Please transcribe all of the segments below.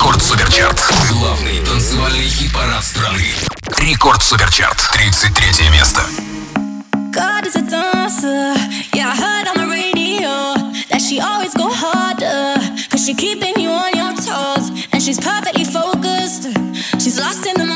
Рекорд Суперчарт. Главный танцевальный хит-парад страны. Рекорд Суперчарт. 33 место. God is a dancer. Yeah, I heard on the radio that she always go harder. Cause she keeping you on your toes. And she's perfectly focused. She's lost in the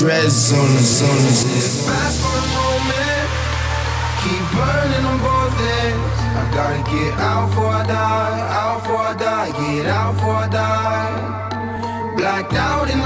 Dread zoners, zoners. This lasts for a moment. Keep burning on both ends. I gotta get out before I die. Out before I die. Get out before I die. Blacked out in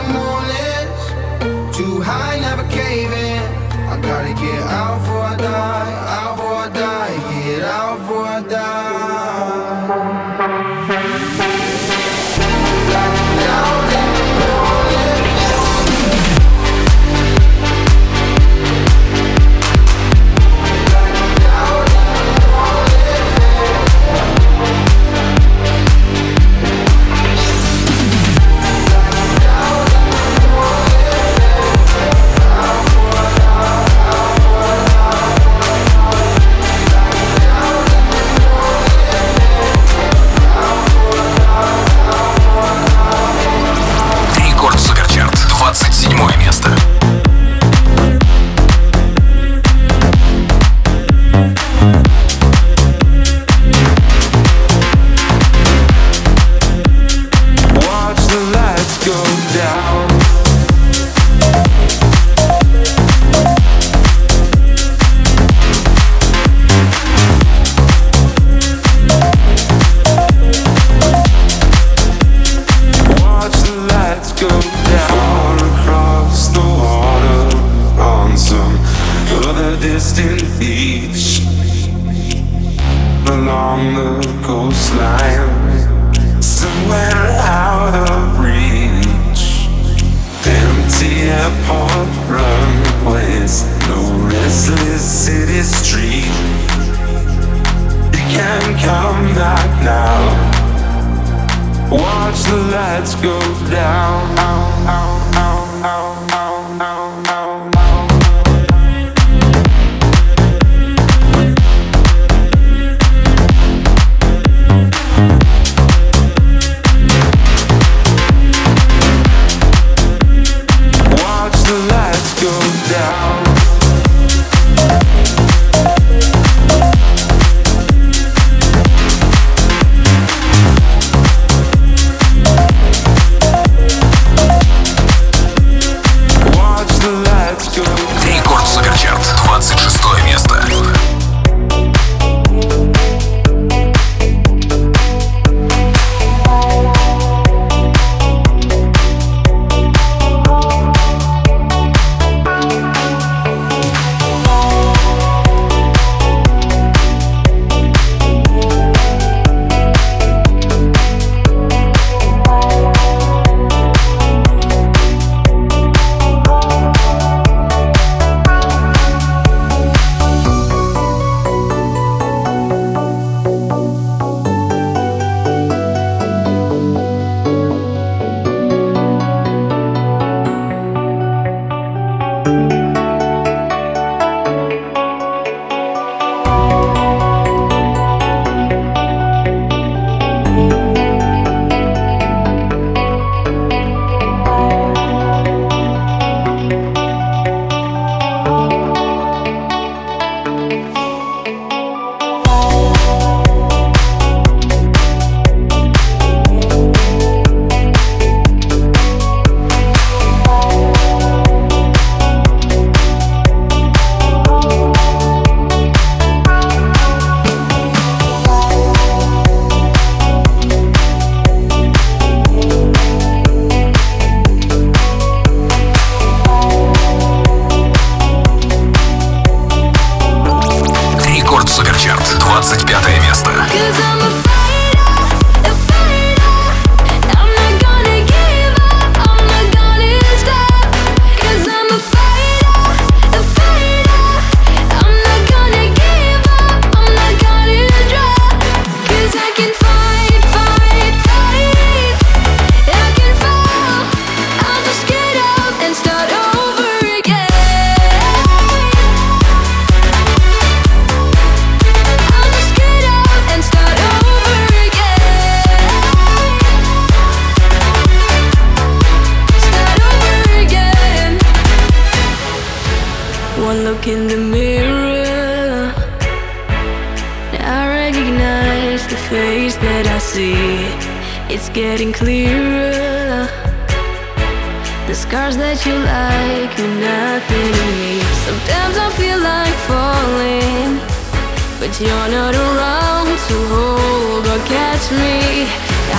to hold or catch me.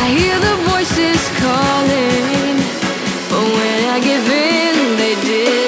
I hear the voices calling, but when I give in, they did.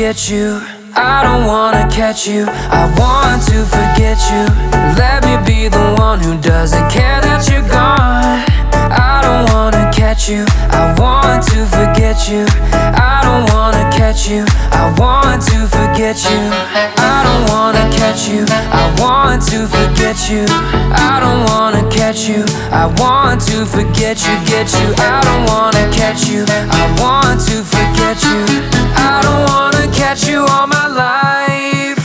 Forget you. I don't wanna catch you. I want to forget you. Let me be the one who doesn't care that you're gone. I don't wanna catch you. I want to forget you. I don't wanna catch you. I want to forget you. I don't wanna catch you. I want to forget you. I don't wanna catch you. I want to forget you. Get you. I don't wanna catch you. I want to forget you. I don't wanna catch you all my life.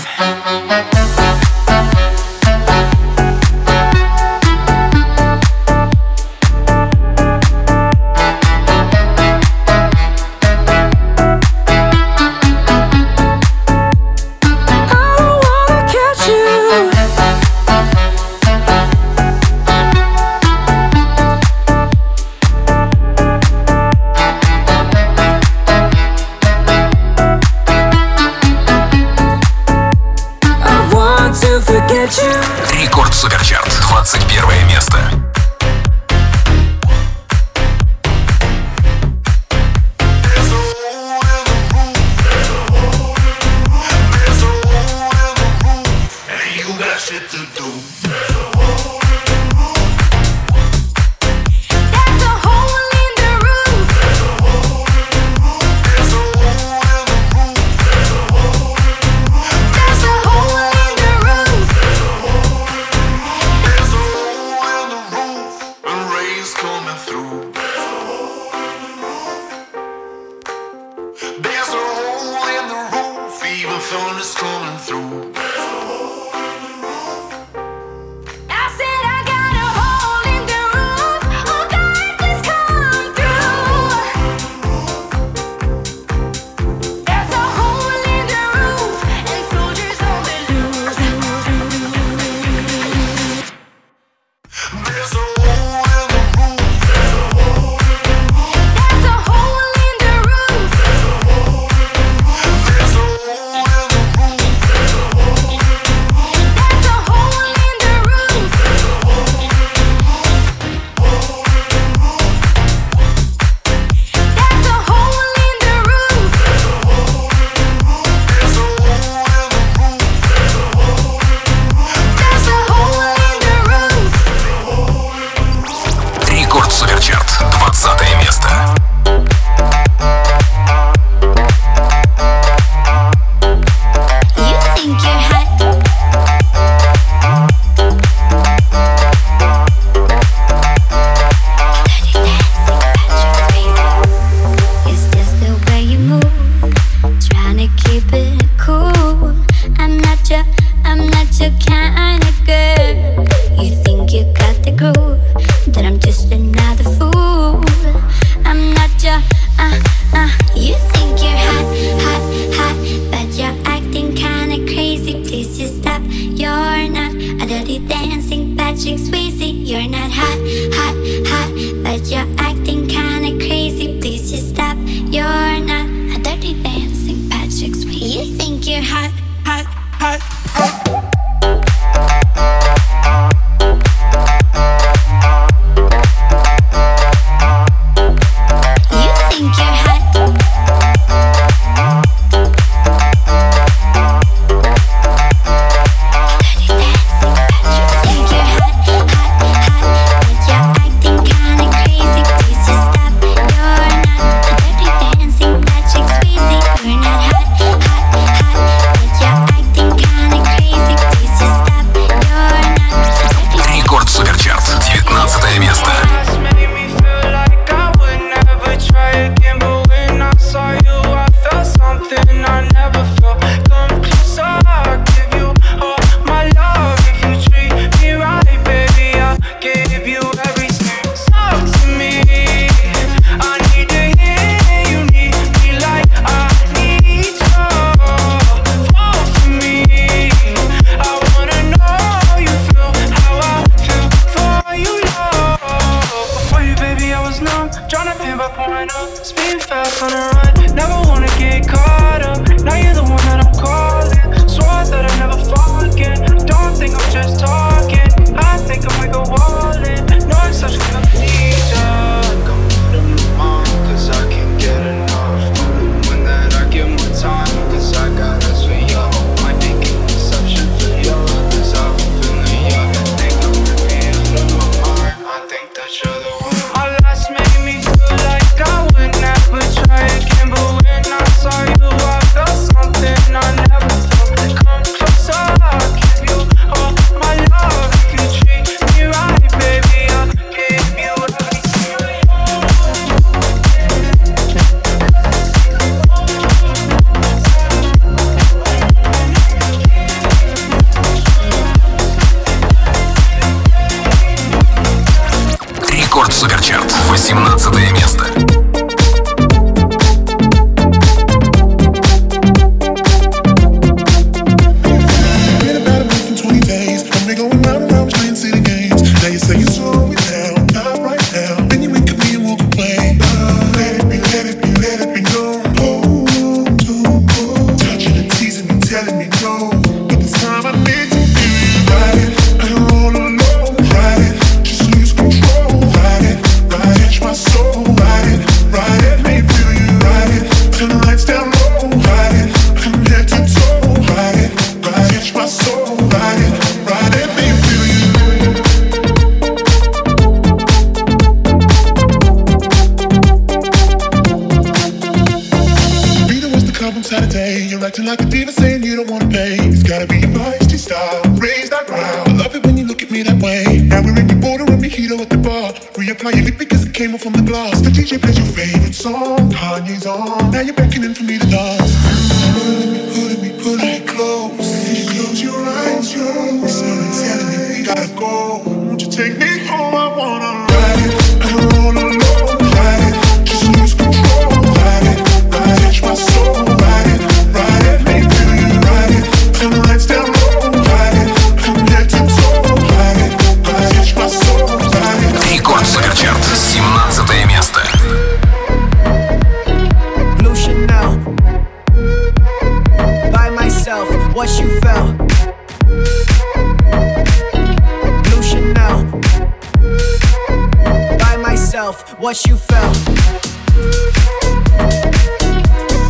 yourself what you felt.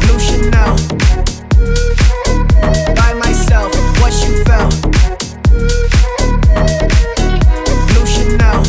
Blue Chanel. By myself what you felt. Blue Chanel.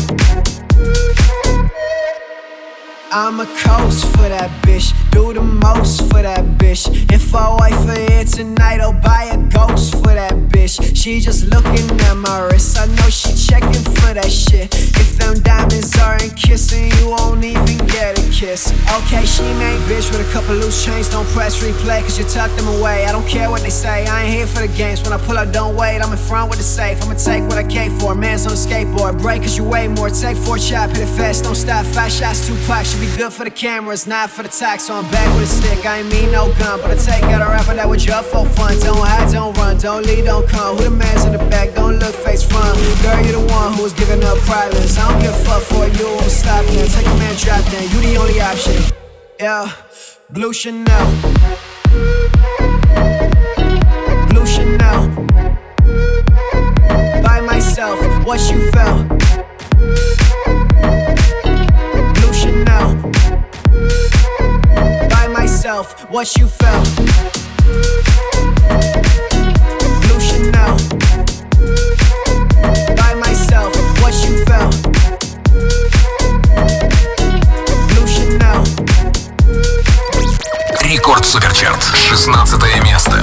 I'm a coast for that bitch do the most for that bitch. If I wait for it tonight, I'll buy a ghost for that bitch. She just looking at my wrist, I know she checking for that shit. If them diamonds aren't kissing, you won't even get a kiss. Okay, she main bitch with a couple loose chains, don't press replay, cause you tuck them away. I don't care what they say, I ain't here for the games. When I pull up, don't wait, I'm in front with the safe. I'ma take what I came for, man's on a skateboard. Break cause you weigh more, take four chop, hit it fast, don't stop. Five shots, two packs, should be good for the cameras, not for the tax. So I'm back with a stick, I ain't mean no gun, but I take out a rapper that would jump for fun. Don't hide, don't run, don't lead, don't come. Who the man's in the back, don't look face front. Girl, you the one who was giving up privates. I don't give a fuck for you, I'm stopping. Take a man, drop then, you the only option. Yeah, Blue Chanel. Blue Chanel. By myself, what you felt. By myself, what you felt. Blue Chanel. By myself, what you felt. Blue Chanel. Рекорд Суперчарт, 16 место.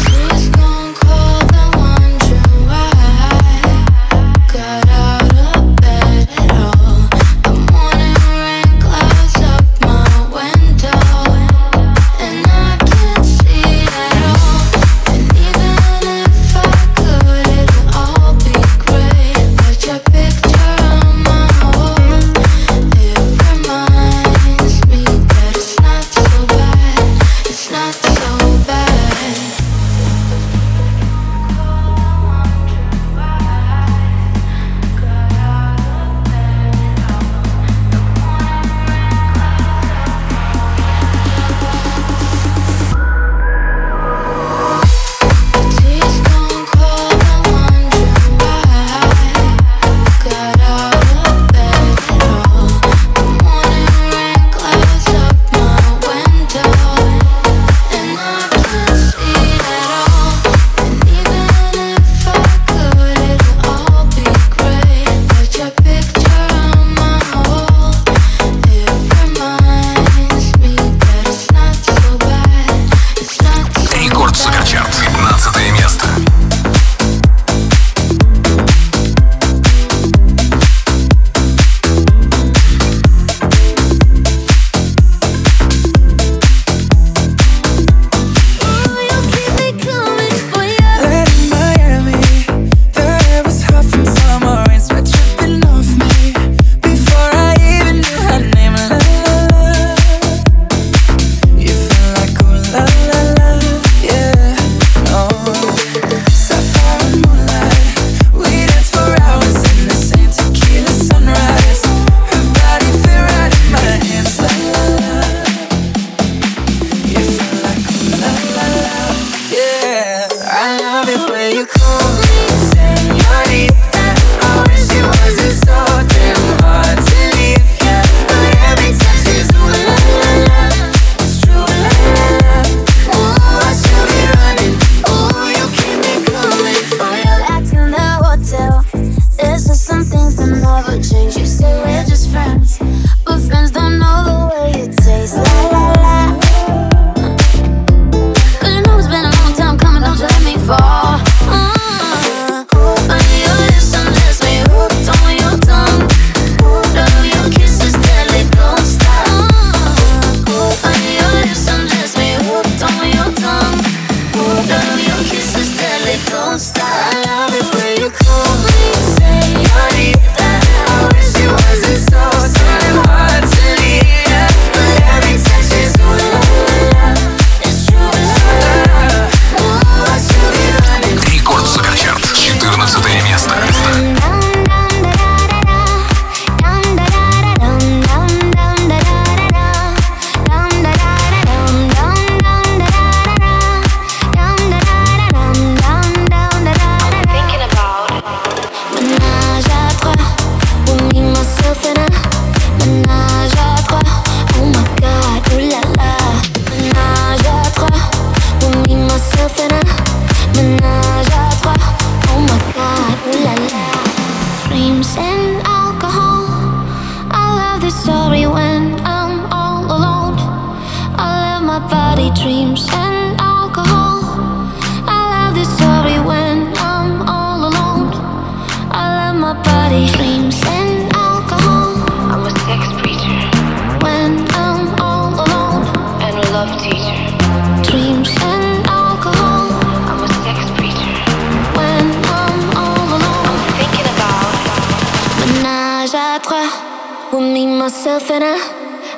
I.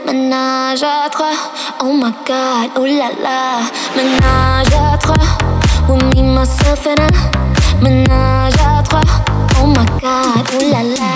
Ménage à trois. Oh my god, oh la la. Ménage à trois. With me, myself and I. Ménage à trois. Oh my god, oh la la.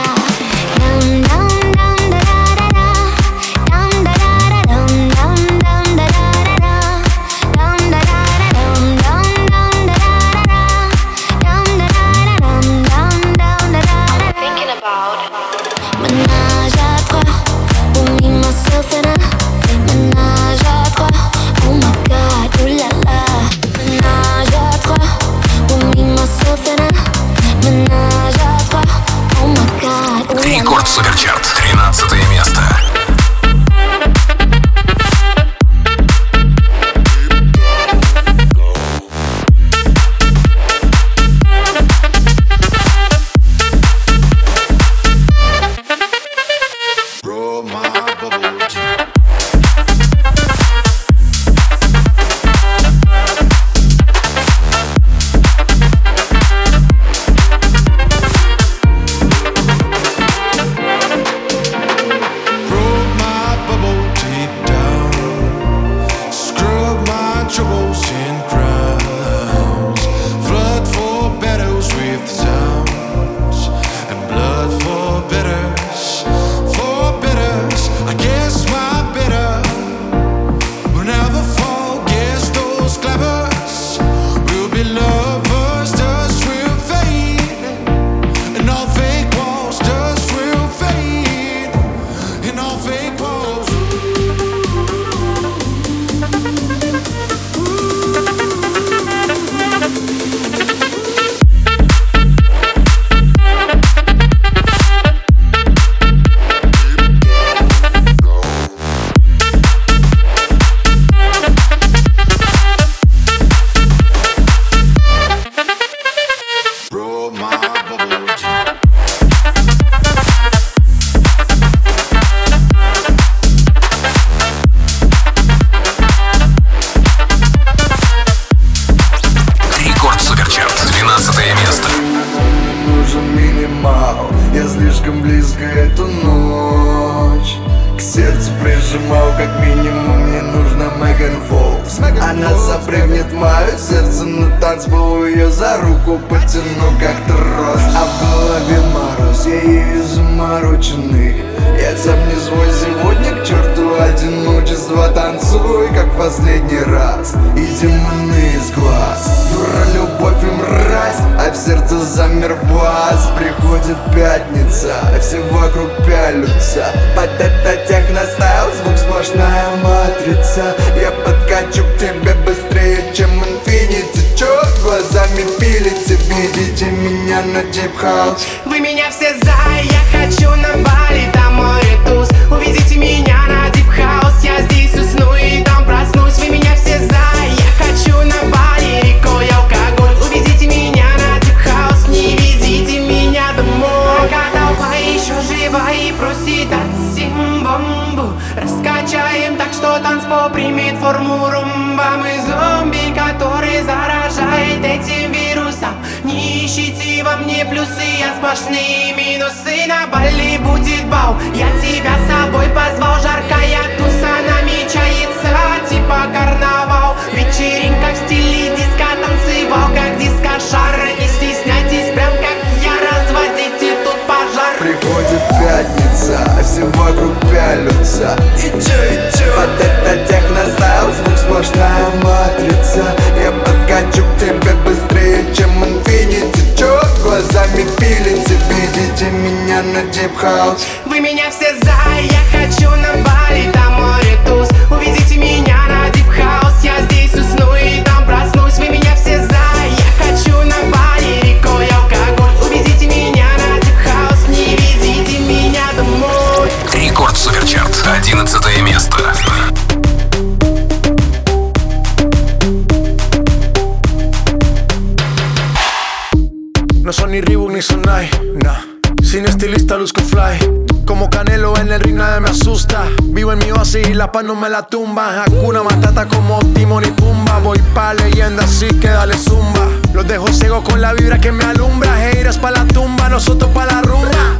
датсим бомбу Раскачаем так, что танцпо примет форму румба Мы зомби, который заражает этим вирусом Не ищите во мне плюсы, я сплошные минусы На Бали будет бау, я тебя с собой позвал Жаркая туса намечается, типа карнавал Вечеринка в стиле диско танцевал как дискошар пятница а Все вокруг пялются. И чё, и чё Под это техно-стайл Звук сплошная матрица. Я подкачу к тебе быстрее, чем Infinity Чё глазами пилите Видите меня на House. Вы меня все за, я хочу на Бали 11 место No son ni Reebok ni Sonai, nah. Sin estilista luzco fly. Como Canelo en el ring nadie me asusta. Vivo en mi oasis y la paz no me la tumba. Hakuna Matata como Timon y Pumba. Voy pa' leyenda así que dale zumba. Los dejo ciego con la vibra que me alumbra. Heiras pa' la tumba, nosotros pa' la rumba.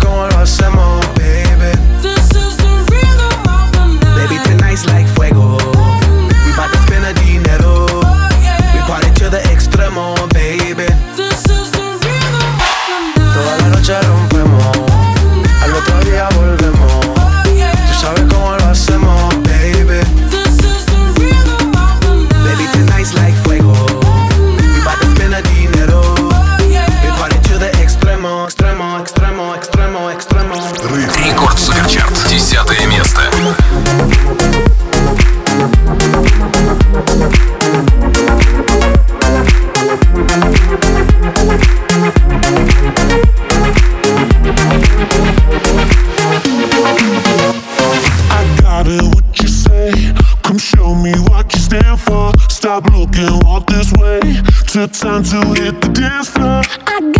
stop looking all this way. Took time to hit the dance floor. I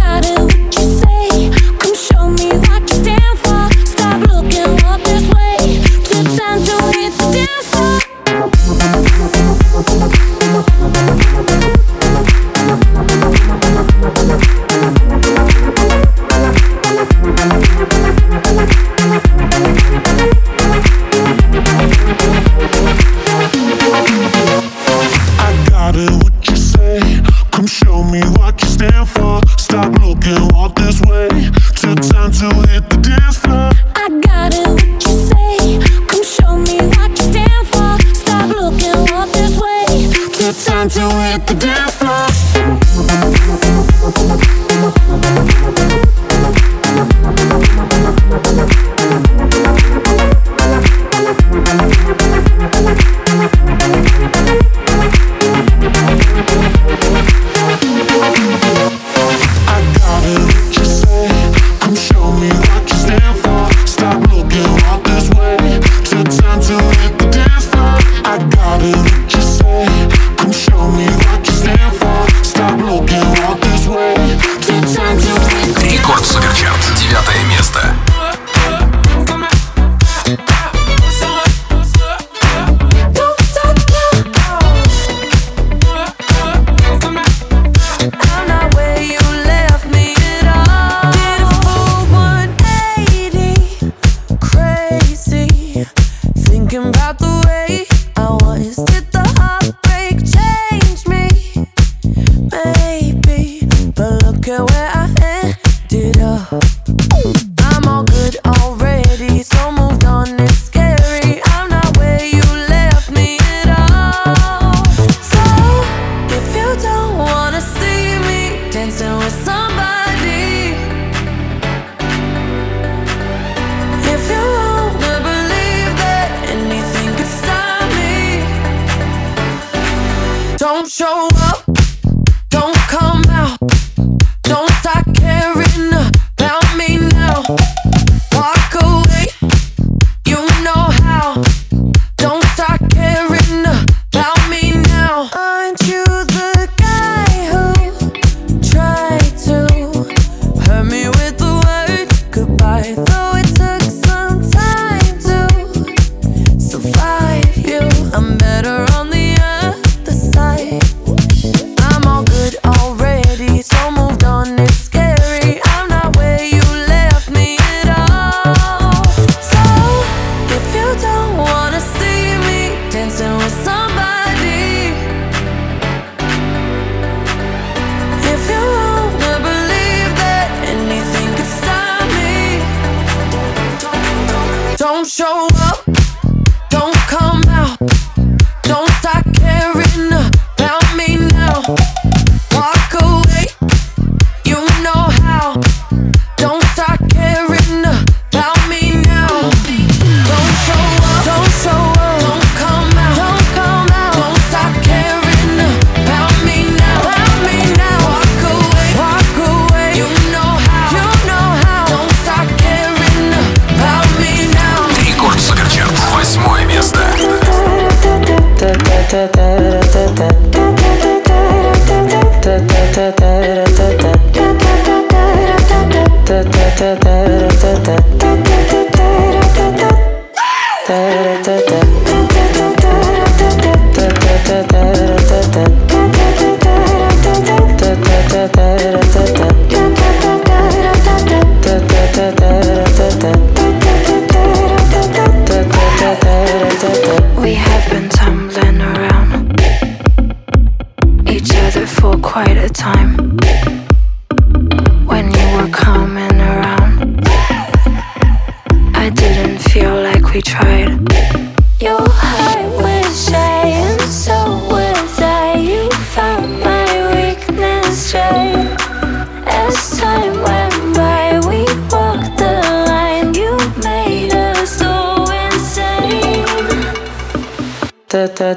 We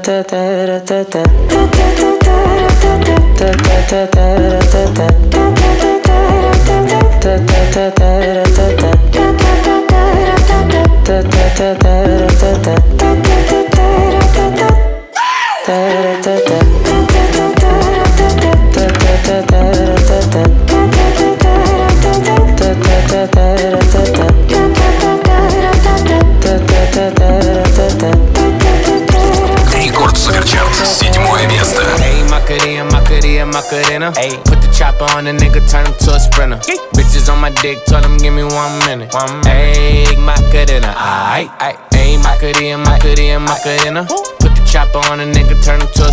da da dick, told him give me one minute. One minute. Hey, Macarena, aight, aight. Hey, Macarena, Macarena, Macarena. Put the chopper on a nigga, turn him to a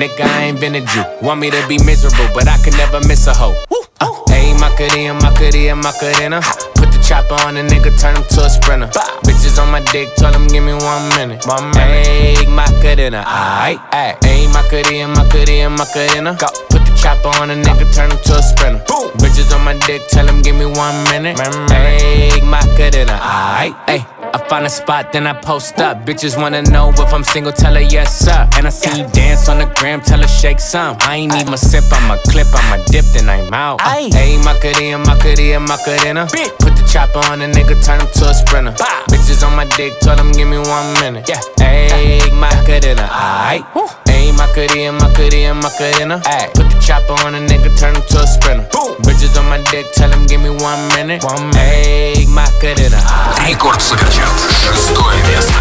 Nigga, I ain't been a Jew. Want me to be miserable, but I can never miss a hoe. Uh, Hey, Macarena, Macarena, Macarena. Put the chopper on a nigga, turn him to a sprinter. Bitches on my dick, told him give me one minute. One minute. Hey, Macarena, aight, aight. Hey, Macarena, Macarena, Macarena. Go. Chopper on a nigga, turn him to a sprinter. Bitches on my dick, tell him give me one minute. Hey, Macarena, aight, aight. I find a spot, then I post up. Bitches wanna know if I'm single, tell her yes, sir. And I see you dance on the gram, tell her shake some. I ain't even my sip, I'm a clip, I'm a dip, then I'm out. Hey, Macarena, Macarena, Macarena. Put the chopper on a nigga, turn him to a sprinter. Bitches on my dick, tell him give me one minute. Yeah. Hey, Macarena, aight Hey, Macarena, Macarena, Macarena. Ay. Put the chopper on a nigga, turn him to a sprinter. Bitches on my dick, tell him give me one minute. One minute. Hey, Macarena, aight. Рекорд Суперчарт, шестое место.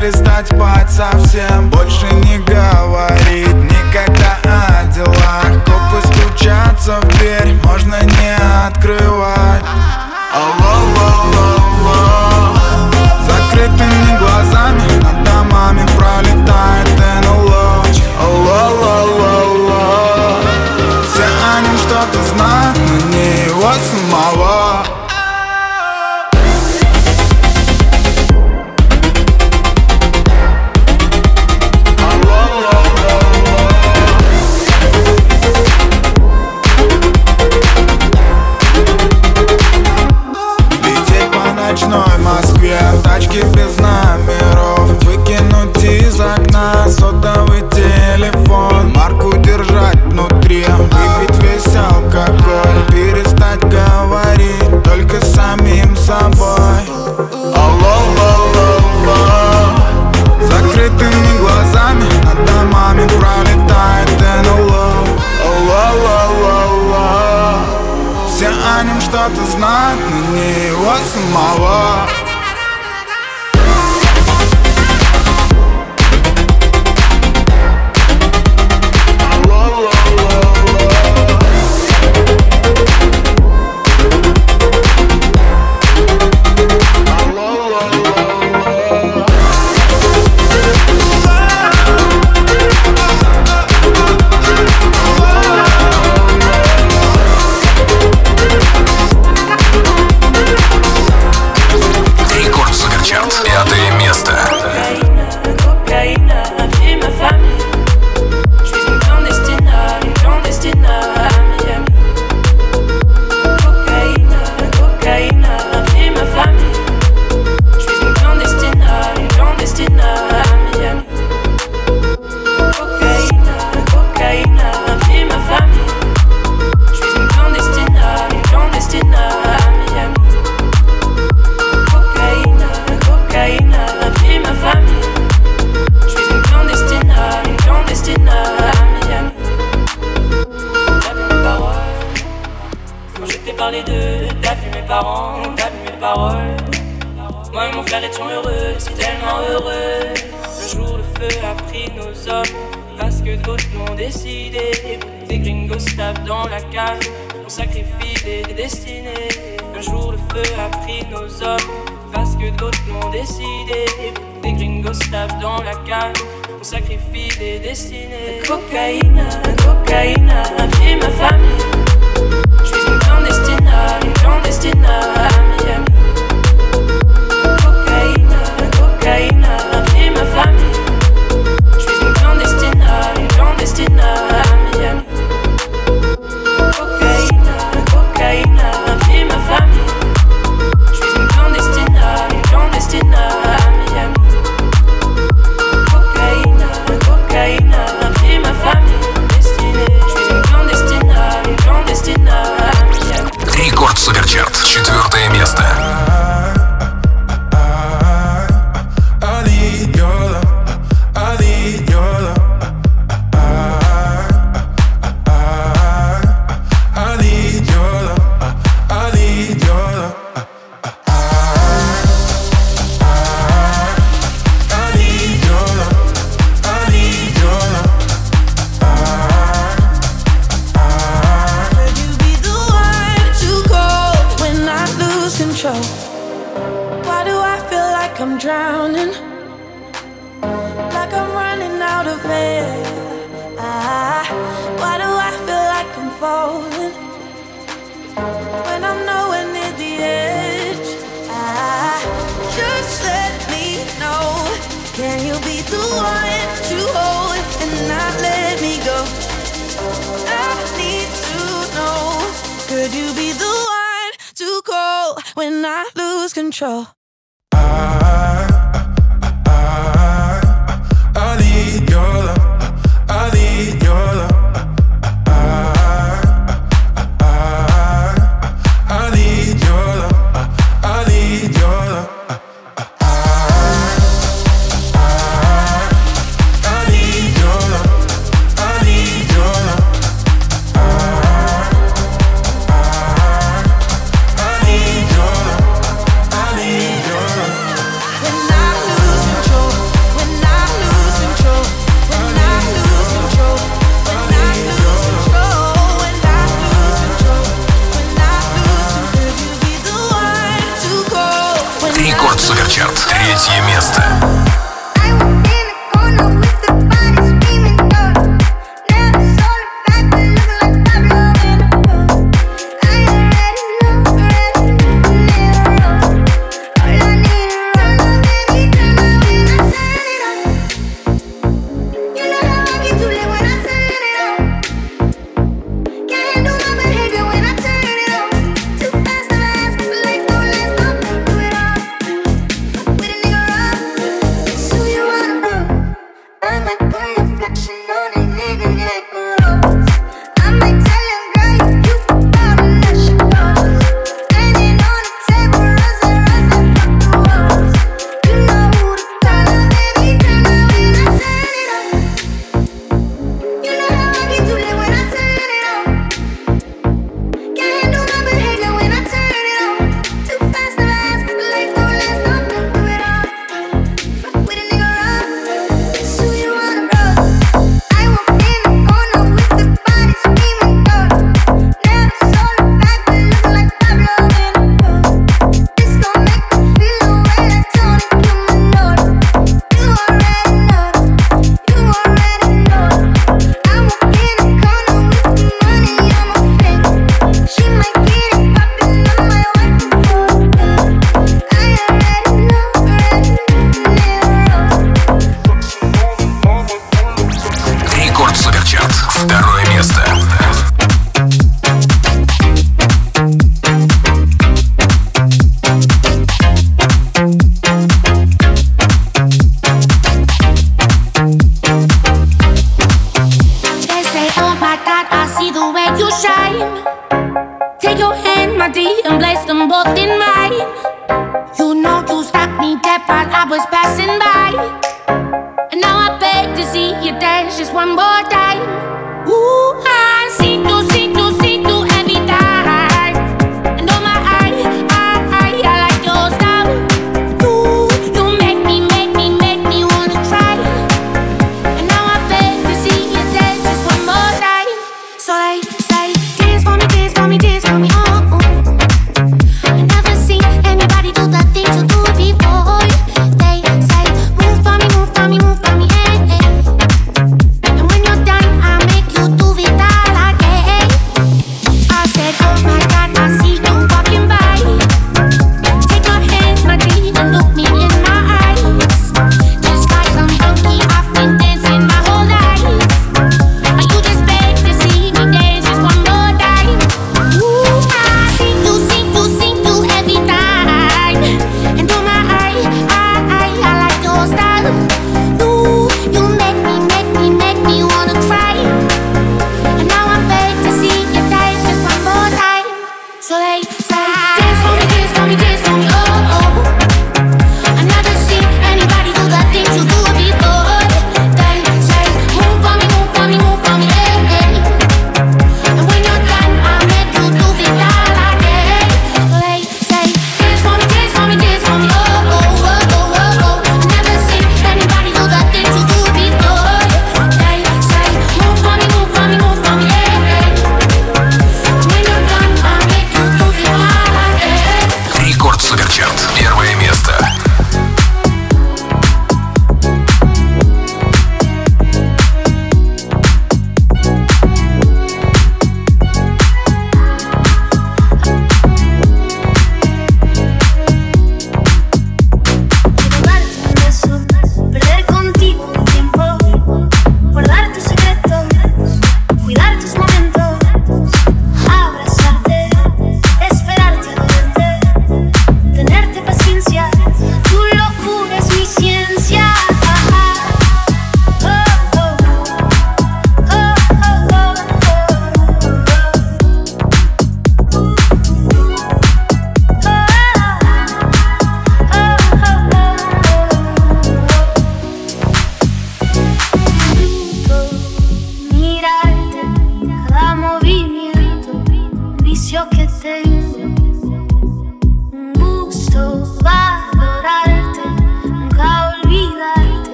Перестать спать совсем. Больше не говорить никогда